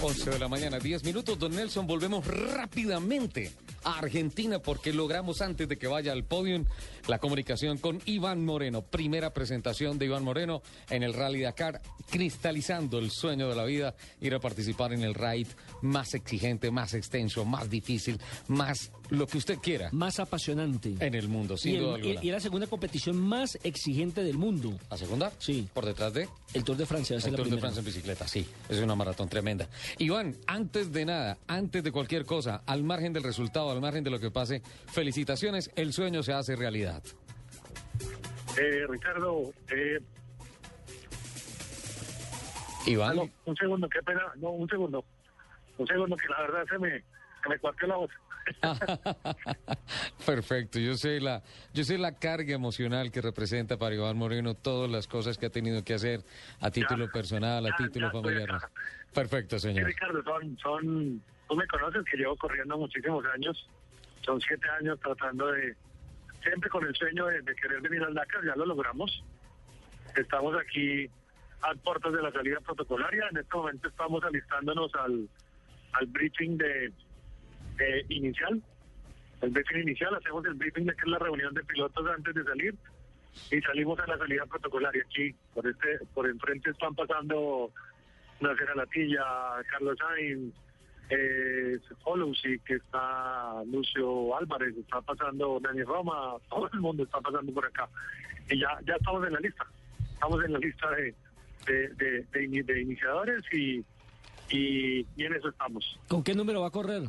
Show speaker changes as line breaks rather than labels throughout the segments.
11 de la mañana, 10 minutos. Don Nelson, volvemos rápidamente a Argentina porque logramos antes de que vaya al podium la comunicación con Iván Moreno. Primera presentación de Iván Moreno en el Rally Dakar, cristalizando el sueño de la vida, ir a participar en el raid más exigente, más extenso, más difícil, más lo que usted quiera.
Más apasionante.
En el mundo, sin
y
duda alguna.
Y la segunda competición más exigente del mundo.
¿La segunda?
Sí.
¿Por detrás de?
El Tour de Francia.
El Tour de Francia en bicicleta, sí. Es una maratón tremenda. Iván, antes de nada, antes de cualquier cosa, al margen del resultado, al margen de lo que pase, felicitaciones, el sueño se hace realidad.
Eh, Ricardo, eh...
Iván.
No, un segundo, qué pena, no, un segundo. Un segundo, que la verdad se me, se me cuarteó la voz.
Perfecto, yo sé la, yo sé la carga emocional que representa para Iván Moreno todas las cosas que ha tenido que hacer a título
ya,
personal, a
ya,
título
ya
familiar. Perfecto, señor.
Sí, Ricardo, son, son, tú me conoces que llevo corriendo muchísimos años, son siete años tratando de, siempre con el sueño de, de querer venir al Dakar, ya lo logramos. Estamos aquí a puertas de la salida protocolaria, en este momento estamos alistándonos al, al briefing de eh, inicial. El briefing inicial, hacemos el briefing que es la reunión de pilotos antes de salir y salimos a la salida protocolaria. Aquí, por este por enfrente están pasando Nacer Latilla, Carlos Sainz, eh, Holousi, que está Lucio Álvarez, está pasando Dani Roma, todo el mundo está pasando por acá. Y ya, ya estamos en la lista. Estamos en la lista de, de, de, de, de iniciadores y, y, y en eso estamos.
¿Con qué número va a correr?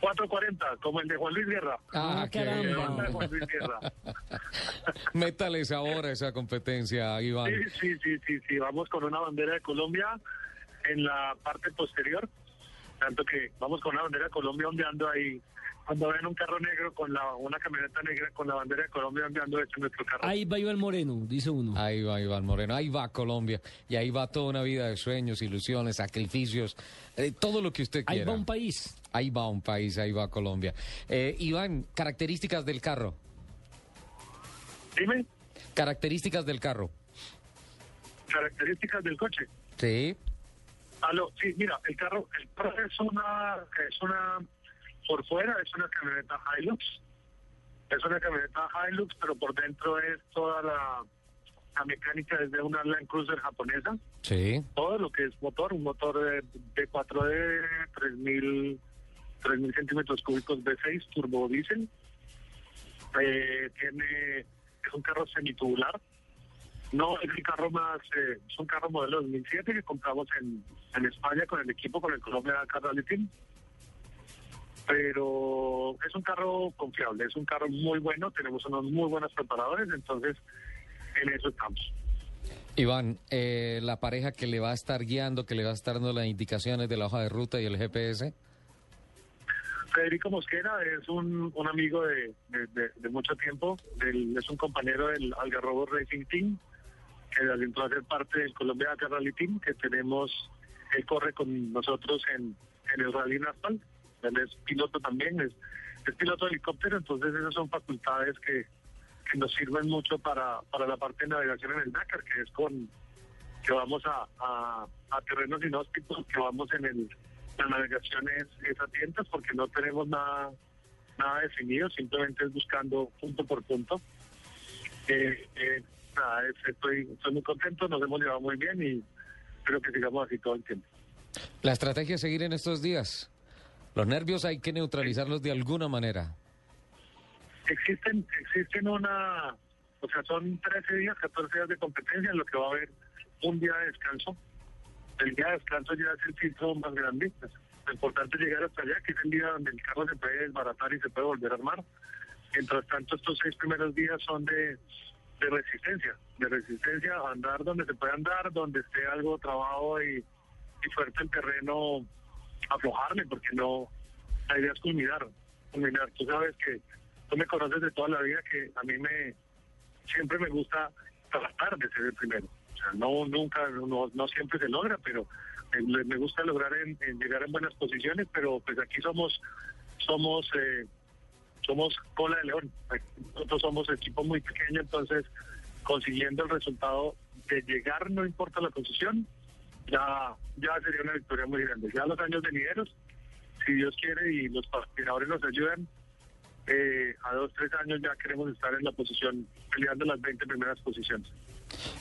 440, como el de Juan Luis Guerra.
Ah,
caramba.
Juan Luis Guerra.
Métales ahora esa competencia, Iván.
Sí, sí, sí, sí, sí, vamos con una bandera de Colombia en la parte posterior, tanto que vamos con una bandera de Colombia ondeando ahí. Cuando ven un carro negro con la, una camioneta negra con la bandera de Colombia ondeando es nuestro carro.
Ahí va Iván Moreno, dice uno.
Ahí va Iván Moreno, ahí va Colombia y ahí va toda una vida de sueños, ilusiones, sacrificios, eh, todo lo que usted quiera.
Ahí va un país.
Ahí va un país, ahí va Colombia. Eh, Iván, características del carro.
Dime,
Características del carro.
características del coche.
Sí.
Aló, sí, mira, el carro, el carro es una, es una, por fuera es una camioneta Hilux, es una camioneta Hilux, pero por dentro es toda la, la mecánica desde una Land Cruiser japonesa,
Sí.
todo lo que es motor, un motor de, de 4D, 3000, 3000 centímetros cúbicos V6, turbo diésel, eh, tiene, es un carro semitubular, no es carro más, eh, es un carro modelo 2007 que compramos en, en España con el equipo, con el Colombia Rally Team. Pero es un carro confiable, es un carro muy bueno, tenemos unos muy buenos preparadores, entonces en eso estamos.
Iván, eh, la pareja que le va a estar guiando, que le va a estar dando las indicaciones de la hoja de ruta y el GPS.
Federico Mosquera es un, un amigo de, de, de- de mucho tiempo, del- es un compañero del Algarrobo Racing Team, que entró a ser parte del Colombia Dakar Rally Team, que tenemos, él corre con nosotros en, en el Rally Nacional, él es piloto también, es, piloto de helicóptero, entonces esas son facultades que, que nos sirven mucho para, para la parte de navegación en el Dakar, que es con que vamos a, a, a terrenos inhóspitos, que vamos en el la navegación es, es a tientas porque no tenemos nada nada definido, simplemente es buscando punto por punto. Eh, eh, nada, es- estoy, estoy muy contento, nos hemos llevado muy bien y espero que sigamos así todo el tiempo.
La estrategia es seguir en estos días. Los nervios hay que neutralizarlos de alguna manera.
Existen, existen una, o sea, son 13 días, 14 días de competencia en lo que va a haber un día de descanso. El día de descanso ya es el filtro más grande. pues, lo importante es llegar hasta allá, que es el día donde el carro se puede desbaratar y se puede volver a armar. Mientras tanto, estos seis primeros días son de, de resistencia, de resistencia andar donde se puede andar, donde esté algo trabajo y, y fuerte el terreno, aflojarle, porque no, la idea es culminar, culminar. Tú sabes que tú me conoces de toda la vida que a mí me, siempre me gusta tratar de ser el primero. O sea, no, nunca, no, no siempre se logra, pero me, me gusta lograr en, en llegar en buenas posiciones, pero pues aquí somos, somos, eh, somos cola de león. Nosotros somos equipo muy pequeño, entonces consiguiendo el resultado de llegar, no importa la posición, ya, ya sería una victoria muy grande. Ya los años venideros, si Dios quiere y los patrocinadores nos ayudan, eh, a dos, tres años ya queremos estar en la posición, peleando las 20 primeras posiciones.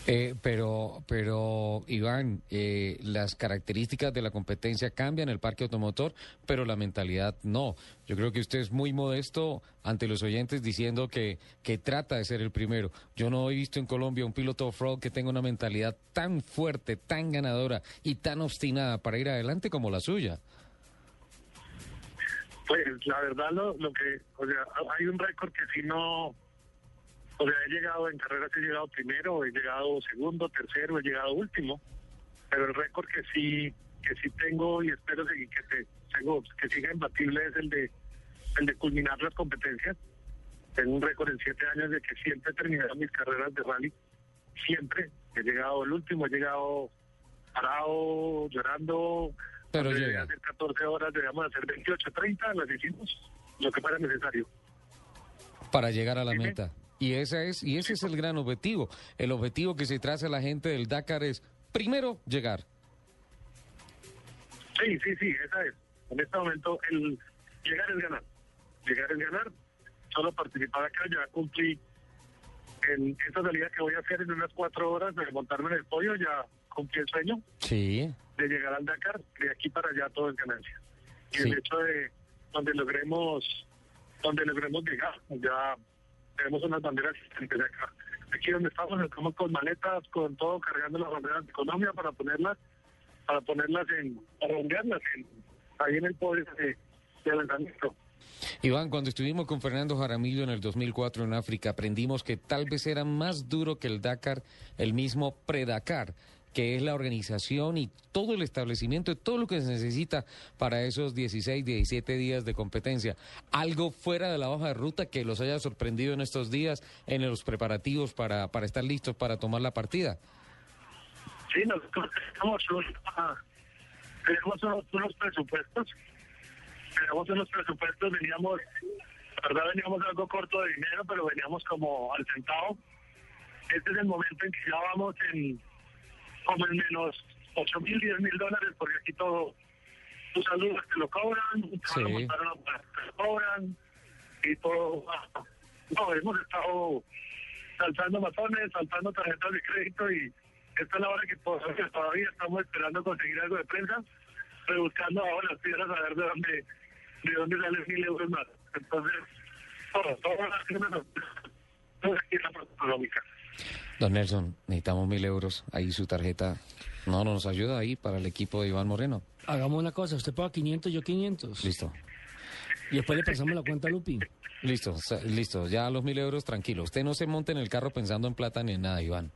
Eh, pero, pero Iván, eh, las características de la competencia cambian el parque automotor, pero la mentalidad no. Yo creo que usted es muy modesto ante los oyentes diciendo que, que trata de ser el primero. Yo no he visto en Colombia un piloto off-road que tenga una mentalidad tan fuerte, tan ganadora y tan obstinada para ir adelante como la suya.
Pues la verdad lo, lo que, o sea, hay un récord que si no, o sea, he llegado en carreras, he llegado primero, he llegado segundo, tercero, he llegado último, pero el récord que sí, que sí tengo y espero seguir, que te, tengo, que siga imbatible es el de, el de culminar las competencias. Tengo un récord en siete años de que siempre he terminado mis carreras de rally, siempre. He llegado el último, he llegado parado, llorando,
Pero llega.
hacer 14 horas, debíamos hacer 28, 30, las hicimos, lo que fuera necesario.
para llegar a la
sí.
meta. Y esa es y ese es el gran objetivo. El objetivo que se traza la gente del Dakar es primero llegar.
Sí, sí, sí, esa es. En este momento, el llegar es ganar. Llegar es ganar. Solo participar acá, ya cumplí en esta salida que voy a hacer en unas cuatro horas de montarme en el podio, ya cumplí el sueño
Sí.
de llegar al Dakar. De aquí para allá todo es ganancia. Y
Sí.
el hecho de donde logremos, donde logremos llegar, ya tenemos unas banderas de acá. Aquí donde estamos, estamos con maletas, con todo, cargando las banderas de Colombia para ponerlas, para ponerlas en, para ondearlas en, ahí en el podio de, de lanzamiento.
Iván, cuando estuvimos con Fernando Jaramillo en el 2004 en África, aprendimos que tal vez era más duro que el Dakar, el mismo pre-Dakar, que es la organización y todo el establecimiento y todo lo que se necesita para esos 16, 17 días de competencia. Algo fuera de la hoja de ruta que los haya sorprendido en estos días en los preparativos para, para estar listos para tomar la partida.
Sí, nosotros tenemos, tenemos unos presupuestos, tenemos unos presupuestos, veníamos, la verdad veníamos algo corto de dinero, pero veníamos como al centavo. Este es el momento en que ya vamos en como en menos 8 mil, 10 mil dólares, porque aquí todo, tus saludos te lo cobran,
Sí.
una plaza, te lo cobran, y todo. No, hemos estado saltando matones, saltando tarjetas de crédito y esta es la hora que todavía, todavía estamos esperando conseguir algo de prensa, rebuscando ahora las piedras a ver de dónde, de dónde salen mil euros más. Entonces, todo, todo va a ser una económica.
Don Nelson, necesitamos mil euros. Ahí su tarjeta. No, no nos ayuda ahí para el equipo de Iván Moreno.
Hagamos una cosa, usted paga 500, yo 500.
Listo.
Y después le pasamos la cuenta a Lupi.
Listo, listo. Ya los mil euros, tranquilo. Usted no se monte en el carro pensando en plata ni en nada, Iván.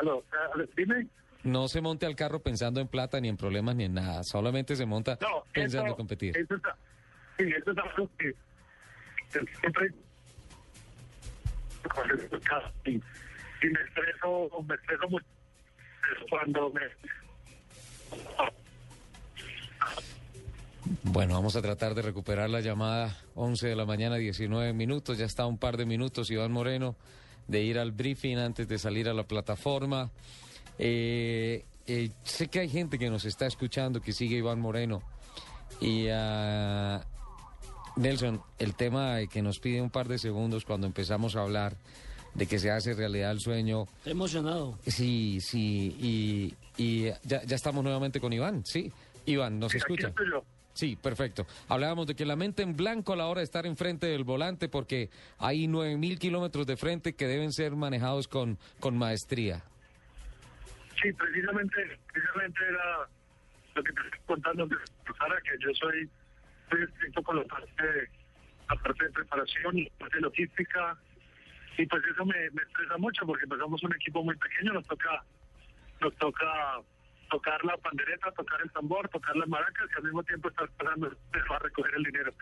Aló, eh, dime.
No se monte al carro pensando en plata, ni en problemas, ni en nada. Solamente se monta
No,
pensando
eso,
en competir.
Eso está, sí, eso es algo que que siempre cuando me
Bueno, vamos a tratar de recuperar la llamada 11 de la mañana, 19 minutos. Ya está un par de minutos, Iván Moreno, de ir al briefing antes de salir a la plataforma. Eh, eh, sé que hay gente que nos está escuchando, que sigue Iván Moreno. Y ah, Nelson, el tema de que nos pide un par de segundos cuando empezamos a hablar de que se hace realidad el sueño.
Estoy emocionado.
Sí, sí, y, y ya, ya estamos nuevamente con Iván, sí. Iván, ¿nos
Sí, aquí
escucha?
estoy yo.
Sí, perfecto. Hablábamos de que la mente en blanco a la hora de estar enfrente del volante porque hay 9.000 kilómetros de frente que deben ser manejados con, con maestría.
Sí, precisamente, precisamente era lo que te estoy contando, que yo soy, soy estricto con la parte, de, parte de preparación y la parte logística. y pues eso me, me estresa mucho porque pues somos un equipo muy pequeño, nos toca, nos toca tocar la pandereta, tocar el tambor, tocar las maracas y al mismo tiempo estar pasando a recoger el dinero.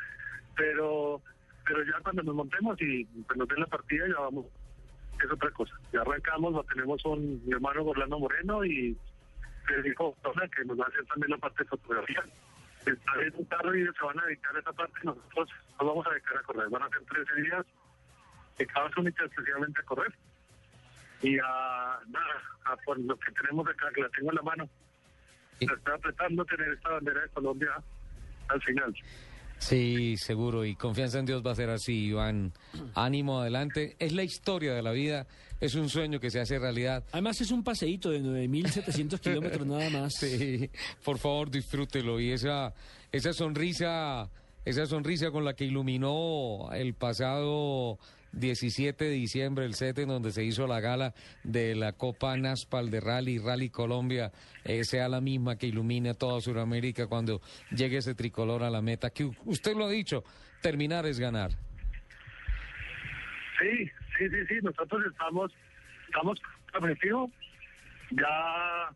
Pero pero ya cuando nos montemos y pues, nos den la partida ya vamos, es otra cosa. Ya arrancamos, tenemos un mi hermano Orlando Moreno y el dijo que nos va a hacer también la parte de fotografía. Está en un carro y se van a dedicar a esa parte nosotros nos vamos a dedicar a correr. Van a ser 13 días cada uno exclusivamente a correr y a nada, a por lo que tenemos acá, que la tengo en la mano. Me está apretando tener esta bandera de Colombia al final.
Sí, seguro, y confianza en Dios va a ser así, Iván. Ánimo adelante. Es la historia de la vida, es un sueño que se hace realidad.
Además es un paseíto de 9.700 kilómetros nada más.
Sí, por favor disfrútelo. Y esa, esa sonrisa, esa sonrisa con la que iluminó el pasado 17 de diciembre, el set en donde se hizo la gala de la Copa Naspal de Rally, Rally Colombia, eh, sea la misma que ilumine a toda Sudamérica cuando llegue ese tricolor a la meta. Que usted lo ha dicho, terminar es ganar.
Sí, sí, sí, sí, nosotros estamos, estamos objetivos ya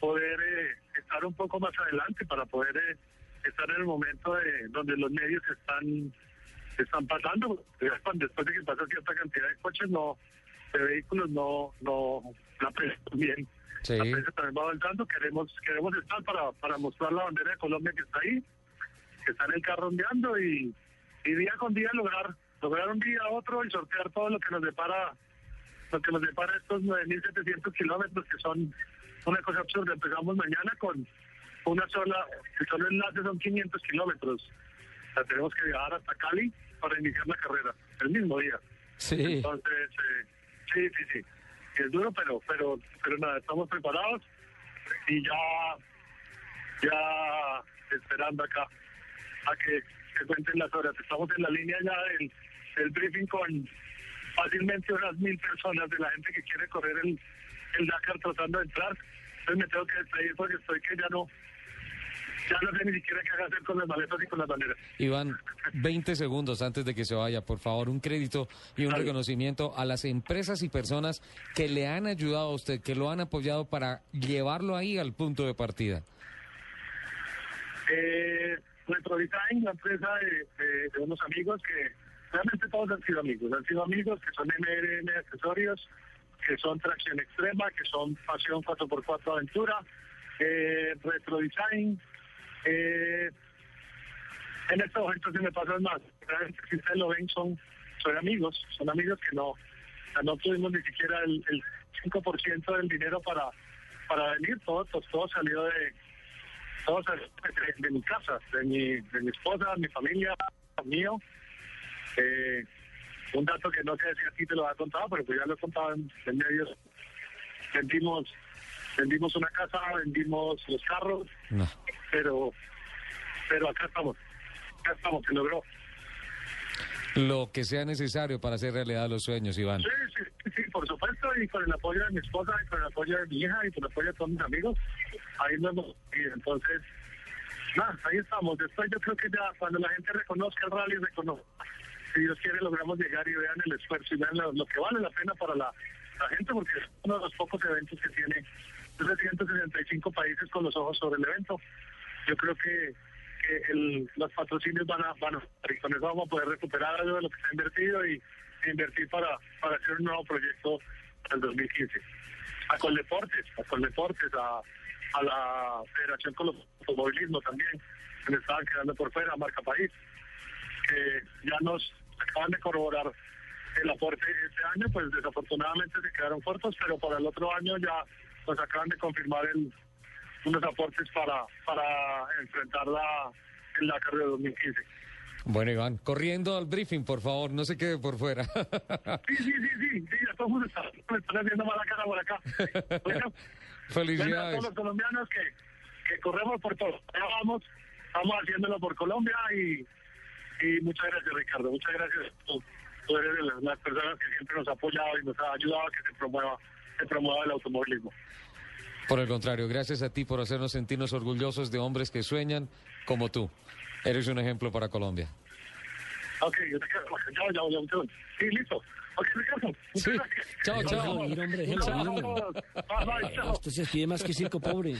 poder eh, estar un poco más adelante para poder eh, estar en el momento de donde los medios están están pasando. Después de que pasa cierta cantidad de coches, no de vehículos, no, no la prensa también. La prensa también va avanzando. Queremos queremos estar para, para mostrar la bandera de Colombia que está ahí, que está en el carro ondeando y, y día con día lograr lograr un día a otro y sortear todo lo que nos depara lo que nos depara estos 9.700 kilómetros que son una cosa absurda. Empezamos mañana con una sola, el solo enlace son 500 kilómetros. O sea, tenemos que viajar hasta Cali para iniciar la carrera, el mismo día.
Sí.
Entonces, eh, sí, sí, sí. Es duro, pero, pero, pero nada, estamos preparados y ya, ya esperando acá a que se cuenten las horas. Estamos en la línea ya del, del briefing con fácilmente unas mil personas de la gente que quiere correr el, el Dakar tratando de entrar. Entonces me tengo que despedir porque estoy que ya no, ya no sé ni siquiera qué hacer con las maletas y con las banderas.
Iván, 20 segundos antes de que se vaya, por favor, un crédito y un reconocimiento a las empresas y personas que le han ayudado a usted, que lo han apoyado para llevarlo ahí al punto de partida.
Eh, Retrodesign, la empresa de, de, unos amigos que realmente todos han sido amigos, han sido amigos que son MRN Accesorios, que son Tracción Extrema, que son Pasión 4x4 Aventura, eh, Retrodesign, eh, en estos momentos se me pasan más. Si ustedes lo ven, son, son amigos, son amigos que no, no tuvimos ni siquiera el, el 5% del dinero para, para venir. Todo, pues, todo salió de, todo salió de, mi casa, de mi, de mi esposa, mi familia, mío. Eh, un dato que no sé si a ti te lo ha contado, pero pues ya lo he contado en, en medios. Vendimos vendimos una casa, vendimos los carros,
No.
pero pero acá estamos, acá estamos, se logró.
Lo que sea necesario para hacer realidad los sueños, Iván.
Sí, sí, sí, por supuesto, y con el apoyo de mi esposa, y con el apoyo de mi hija, y con el apoyo de todos mis amigos, ahí nos hemos y entonces, nada, ahí estamos. Después yo creo que ya cuando la gente reconozca el rally, reconozca. Si Dios quiere, logramos llegar y vean el esfuerzo y vean lo, lo que vale la pena para la, la gente, porque es uno de los pocos eventos que tiene 365 países con los ojos sobre el evento. Yo creo que, el, los patrocinios van a, van a, y con eso vamos a poder recuperar algo de lo que se ha invertido y e invertir para, para hacer un nuevo proyecto para el 2015. A Coldeportes, a Coldeportes, a, a la Federación con los Automovilismo también, que me estaban quedando por fuera, Marca País, que ya nos acaban de corroborar el aporte este año, pues desafortunadamente se quedaron cortos, pero para el otro año ya nos acaban de confirmar el, unos aportes para, para enfrentar la, en la carrera de 2015.
Bueno, Iván, corriendo al briefing, por favor, no se quede por fuera.
Sí, sí, sí, sí, sí, ya todo el mundo está, me están haciendo mala cara por acá. Bueno, bueno, a
Felicidades.
todos los colombianos que, que corremos por todo. Ya vamos, estamos haciéndolo por Colombia y, y muchas gracias, Ricardo. Muchas gracias. Tú, tú eres de las, las personas que siempre nos ha apoyado y nos ha ayudado a que se promueva, se promueva el automovilismo.
Por el contrario, gracias a ti por hacernos sentirnos orgullosos de hombres que sueñan como tú. Eres un ejemplo para Colombia.
Ok, yo te. Ya, ya, ya, ya. Sí, listo.
Sí. Chao, chao.
Hombre, déjalo
Chao.
Usted se despide más que circo pobre.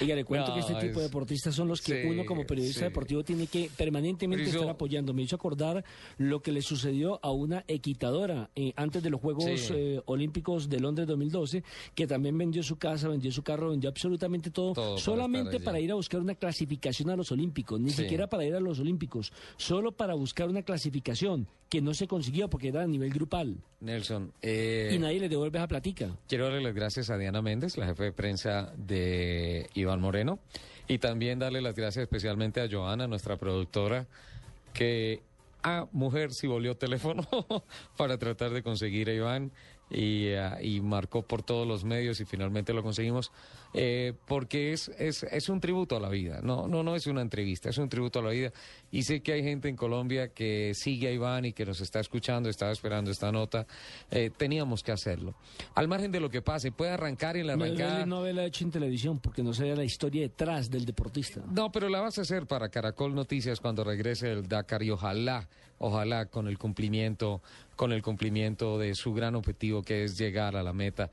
Oiga, le cuento
No,
que este tipo de deportistas son los que
sí,
uno como periodista
sí.
deportivo tiene que permanentemente estar apoyando. Me hizo acordar lo que le sucedió a una equitadora eh, antes de los Juegos
Sí.
eh, Olímpicos de Londres 2012, que también vendió su casa, vendió su carro, vendió absolutamente todo, solamente para, ir a buscar una clasificación a los Olímpicos, ni
Sí.
siquiera para ir a los Olímpicos, solo para buscar una clasificación que no se consiguió porque era a nivel grupal.
Nelson, eh,
y nadie le devuelve esa platica.
Quiero darle las gracias a Diana Méndez, la jefe de prensa de Iván Moreno, y también darle las gracias especialmente a Joana, nuestra productora, que a mujer si volvió teléfono para tratar de conseguir a Iván y, ah, y marcó por todos los medios y finalmente lo conseguimos eh, porque es, es, es un tributo a la vida, no, no, no es una entrevista, es un tributo a la vida y sé que hay gente en Colombia que sigue a Iván y que nos está escuchando, estaba esperando esta nota, Eh, teníamos que hacerlo. Al margen de lo que pase, puede arrancar en la
No,
arrancada...
no haberla hecho en televisión porque no sabía la historia detrás del deportista.
No, pero la vas a hacer para Caracol Noticias cuando regrese el Dakar y ojalá, ojalá con el cumplimiento, con el cumplimiento de su gran objetivo que es llegar a la meta